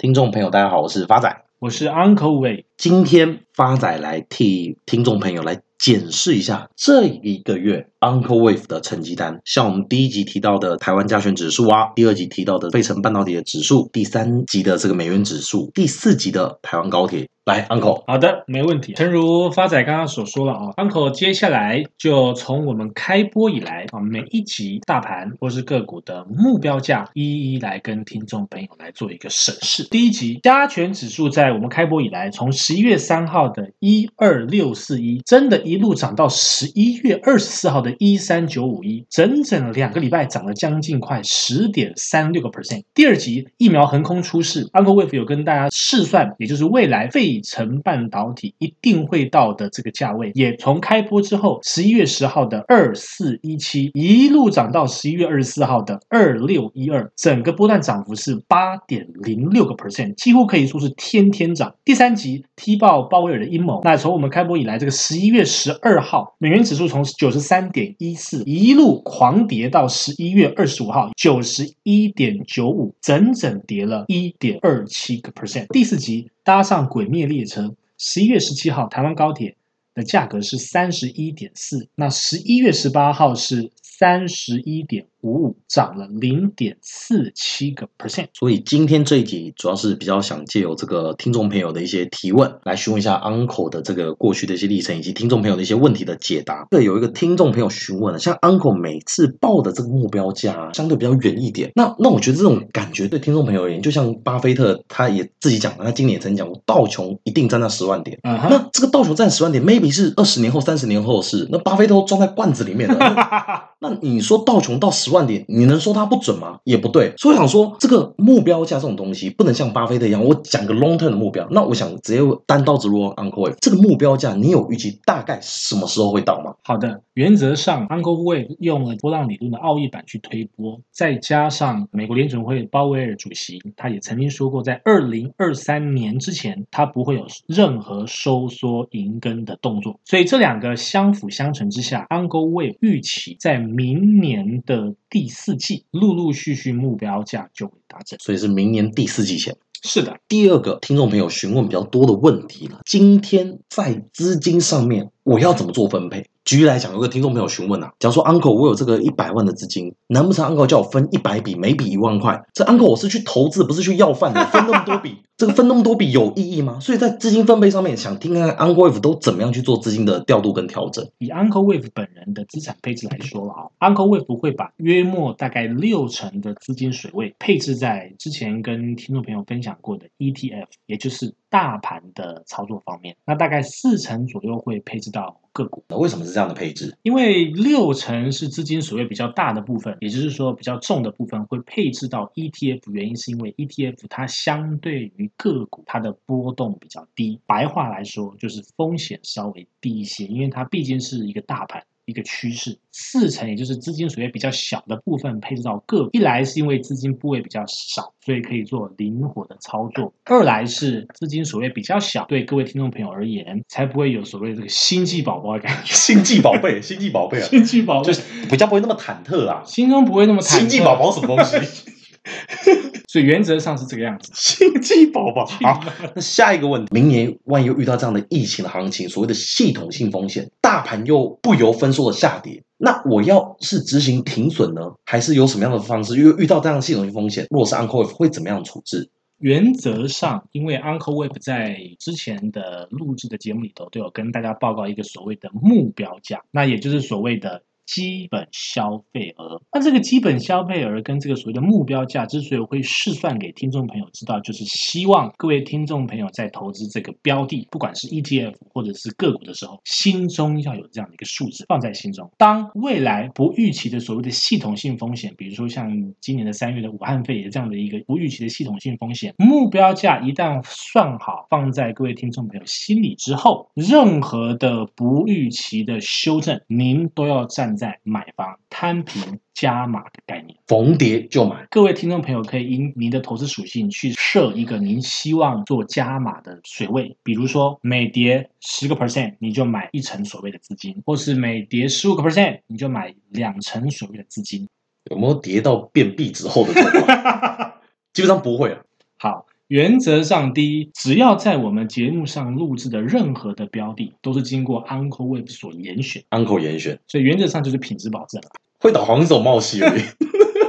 听众朋友，大家好，我是发仔，我是 Uncle Wave。今天发仔来替听众朋友来检视一下这一个月 Uncle Wave 的成绩单。像我们第一集提到的台湾加权指数啊，第二集提到的费城半导体的指数，第三集的这个美元指数，第四集的台湾高铁。来，Uncle，好的，没问题。诚如发仔刚刚所说了啊，Uncle 接下来就从我们开播以来啊，每一集大盘或是个股的目标价，一一来跟听众朋友来做一个审视。第一集加权指数在我们开播以来，从十一月三号的一二六四一，真的一路涨到十一月二十四号的一三九五一，整整两个礼拜涨了将近快十点三六个 percent。第二集疫苗横空出世，Uncle Wave 有跟大家试算，也就是未来肺。费城半导体一定会到的这个价位，也从开播之后十一月十号的二四一七一路涨到十一月二十四号的二六一二，整个波段涨幅是八点零六个 percent，几乎可以说是天天涨。第三集踢爆鲍威尔的阴谋，那从我们开播以来，这个十一月十二号美元指数从九十三点一四一路狂跌到十一月二十五号九十一点九五，整整跌了一点二七个 percent。第四集。搭上鬼灭列车，十一月十七号台湾高铁的价格是三十一点四，那十一月十八号是三十一点。五五涨了零点四七个 percent，所以今天这一集主要是比较想借由这个听众朋友的一些提问，来询问一下 Uncle 的这个过去的一些历程，以及听众朋友的一些问题的解答。对，有一个听众朋友询问了，像 Uncle 每次报的这个目标价相对比较远一点，那那我觉得这种感觉对听众朋友而言，就像巴菲特他也自己讲，他今年也曾经讲过，道琼一定站在十万点。Uh huh. 那这个道琼站十万点，maybe 是二十年后、三十年后的事，那巴菲特都装在罐子里面的。那你说道琼到十万点，你能说它不准吗？也不对。所以我想说，这个目标价这种东西，不能像巴菲特一样，我讲个 long term 的目标。那我想直接单刀直入 Uncle Wave，这个目标价你有预计大概什么时候会到吗？好的，原则上 Uncle Wave 用了波浪理论的奥义版去推波，再加上美国联准会鲍威尔主席他也曾经说过，在二零二三年之前，他不会有任何收缩银根的动作。所以这两个相辅相成之下，Uncle Wave 预期在明年的第四季，陆陆续续目标价就会达成，所以是明年第四季前。是的，第二个听众朋友询问比较多的问题了，今天在资金上面我要怎么做分配？举例来讲，有个听众朋友询问啊，假如说 Uncle 我有这个一百万的资金，难不成 Uncle 叫我分一百笔，每笔一万块？这 Uncle 我是去投资，不是去要饭的，分那么多笔，这个分那么多笔有意义吗？所以在资金分配上面，想听看看 Uncle Wave 都怎么样去做资金的调度跟调整。以 Uncle Wave 本人的资产配置来说啊，Uncle Wave 会把约莫大概六成的资金水位配置在之前跟听众朋友分享过的 ETF，也就是大盘的操作方面，那大概四成左右会配置到个股。为什么是这样的配置？因为六成是资金所谓比较大的部分，也就是说比较重的部分会配置到 ETF。原因是因为 ETF 它相对于个股它的波动比较低，白话来说就是风险稍微低一些，因为它毕竟是一个大盘。一个趋势，四成也就是资金水位比较小的部分配置到个股，一来是因为资金部位比较少，所以可以做灵活的操作；二来是资金水位比较小，对各位听众朋友而言，才不会有所谓这个星际宝宝的感觉。星际宝贝，星际宝贝啊，星际宝贝就是比较不会那么忐忑啊，心中不会那么忐忑。星际宝宝什么东西？所以原则上是这个样子，星际宝宝。好，那下一个问题，明年万一又遇到这样的疫情的行情，所谓的系统性风险，大盘又不由分说的下跌，那我要是执行停损呢，还是有什么样的方式？因为遇到这样的系统性风险，如果是 Uncle Wave 会怎么样处置？原则上，因为 Uncle Wave 在之前的录制的节目里头都有跟大家报告一个所谓的目标价，那也就是所谓的。基本消费额，那这个基本消费额跟这个所谓的目标价，之所以会试算给听众朋友知道，就是希望各位听众朋友在投资这个标的，不管是 ETF 或者是个股的时候，心中要有这样的一个数字放在心中。当未来不预期的所谓的系统性风险，比如说像今年的三月的武汉肺炎这样的一个不预期的系统性风险，目标价一旦算好放在各位听众朋友心里之后，任何的不预期的修正，您都要站在买方摊平加码的概念，逢跌就买。各位听众朋友可以因您的投资属性去设一个您希望做加码的水位，比如说每跌十个 percent 你就买一成所谓的资金，或是每跌十五个 percent 你就买两成所谓的资金。有没有跌到变币之后的状况？基本上不会啊。好。原则上，第一，只要在我们节目上录制的任何的标的，都是经过 Uncle Wave 所严选，Uncle 严选，所以原则上就是品质保证了。会导航手冒险而已，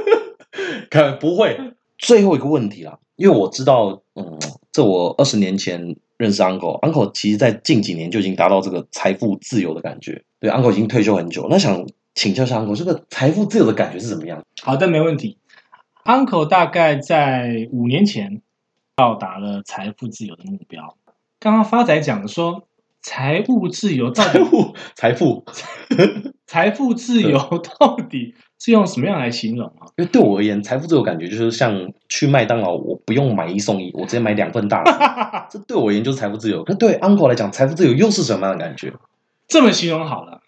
看不会。最后一个问题啦，因为我知道，嗯，这我二十年前认识 Uncle，Uncle 其实在近几年就已经达到这个财富自由的感觉。对，Uncle 已经退休很久，那想请教一下 Uncle，这个财富自由的感觉是怎么样？好的，没问题。Uncle 大概在五年前到达了财富自由的目标。刚刚发仔讲的说，财务自由到底财富财富财富自由 到底是用什么样来形容啊？因为对我而言，财富自由感觉就是像去麦当劳，我不用买一送一，我直接买两份大餐。这对我而言就是财富自由。那对 Uncle 来讲，财富自由又是什么样的感觉？这么形容好了，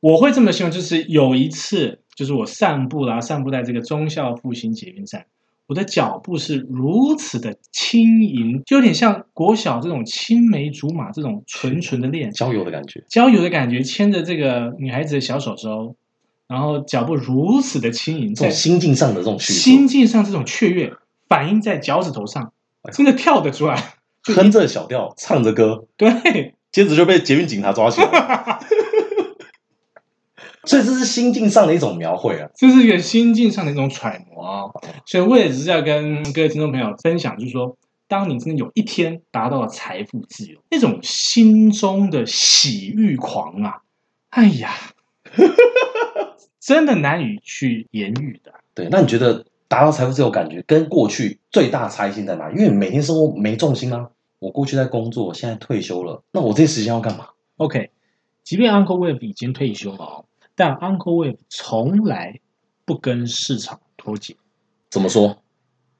我会这么形容，就是有一次。就是我散步啦，散步在这个忠孝复兴捷运站，我的脚步是如此的轻盈，就有点像国小这种青梅竹马这种纯纯的恋郊游的感觉，郊游的感觉，牵着这个女孩子的小手手，然后脚步如此的轻盈，在心境上的这种心境上这种雀跃，反映在脚趾头上，真的跳得出来，哼着小调，唱着歌，对，接着就被捷运警察抓起来。所以这是心境上的一种描绘啊，这是一个心境上的一种揣摩啊。所以我也只是要跟各位听众朋友分享，就是说，当你真的有一天达到了财富自由，那种心中的喜欲狂啊，哎呀，真的难以去言语的。对，那你觉得达到财富自由感觉跟过去最大差异性在哪？因为每天生活没重心啊。我过去在工作，现在退休了，那我这些时间要干嘛？OK，即便 Uncle Wave 已经退休了哦。但 Uncle Wave 从来不跟市场脱节。怎么说？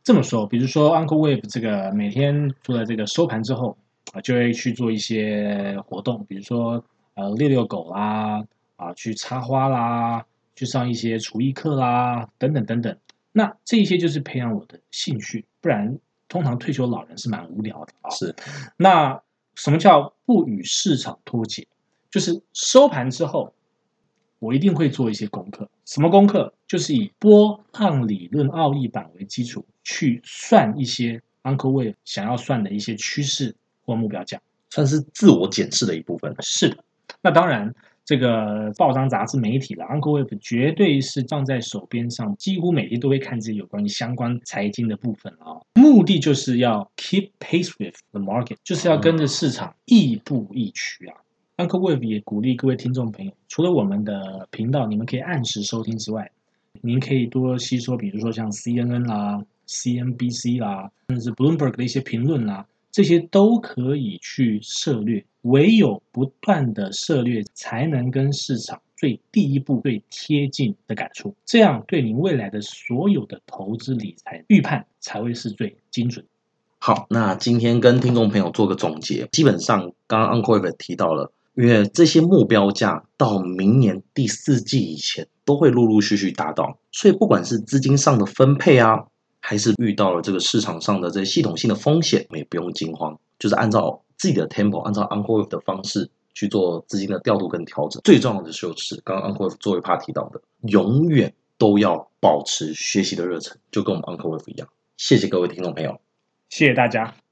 这么说，比如说 Uncle Wave 这个每天除了这个收盘之后啊，就会去做一些活动，比如说呃遛遛狗啦，啊去插花啦，去上一些厨艺课啦，等等等等。那这一些就是培养我的兴趣，不然通常退休老人是蛮无聊的啊。是。那什么叫不与市场脱节？就是收盘之后。我一定会做一些功课，什么功课？就是以波浪理论奥义版为基础，去算一些 Uncle Wave 想要算的一些趋势或目标价，算是自我检视的一部分。是的，那当然，这个报章杂志媒体了，Uncle Wave 绝对是放在手边上，几乎每天都会看这些有关于相关财经的部分啊。目的就是要 keep pace with the market，就是要跟着市场亦步亦趋啊。Uncle Wave 也鼓励各位听众朋友，除了我们的频道，你们可以按时收听之外，您可以多吸收，比如说像 CNN 啦、CNBC 啦，甚至 Bloomberg 的一些评论啦，这些都可以去涉猎。唯有不断的涉猎，才能跟市场最第一步最贴近的感触，这样对您未来的所有的投资理财预判才会是最精准。好，那今天跟听众朋友做个总结，基本上刚刚 Uncle Wave 提到了。因为这些目标价到明年第四季以前都会陆陆续续达到，所以不管是资金上的分配啊，还是遇到了这个市场上的这系统性的风险，我们也不用惊慌，就是按照自己的 tempo，按照 Uncle Wave 的方式去做资金的调度跟调整。最重要的就是刚刚 Uncle Wave 作为 part 提到的，永远都要保持学习的热忱，就跟我们 Uncle Wave 一样。谢谢各位听众朋友，谢谢大家。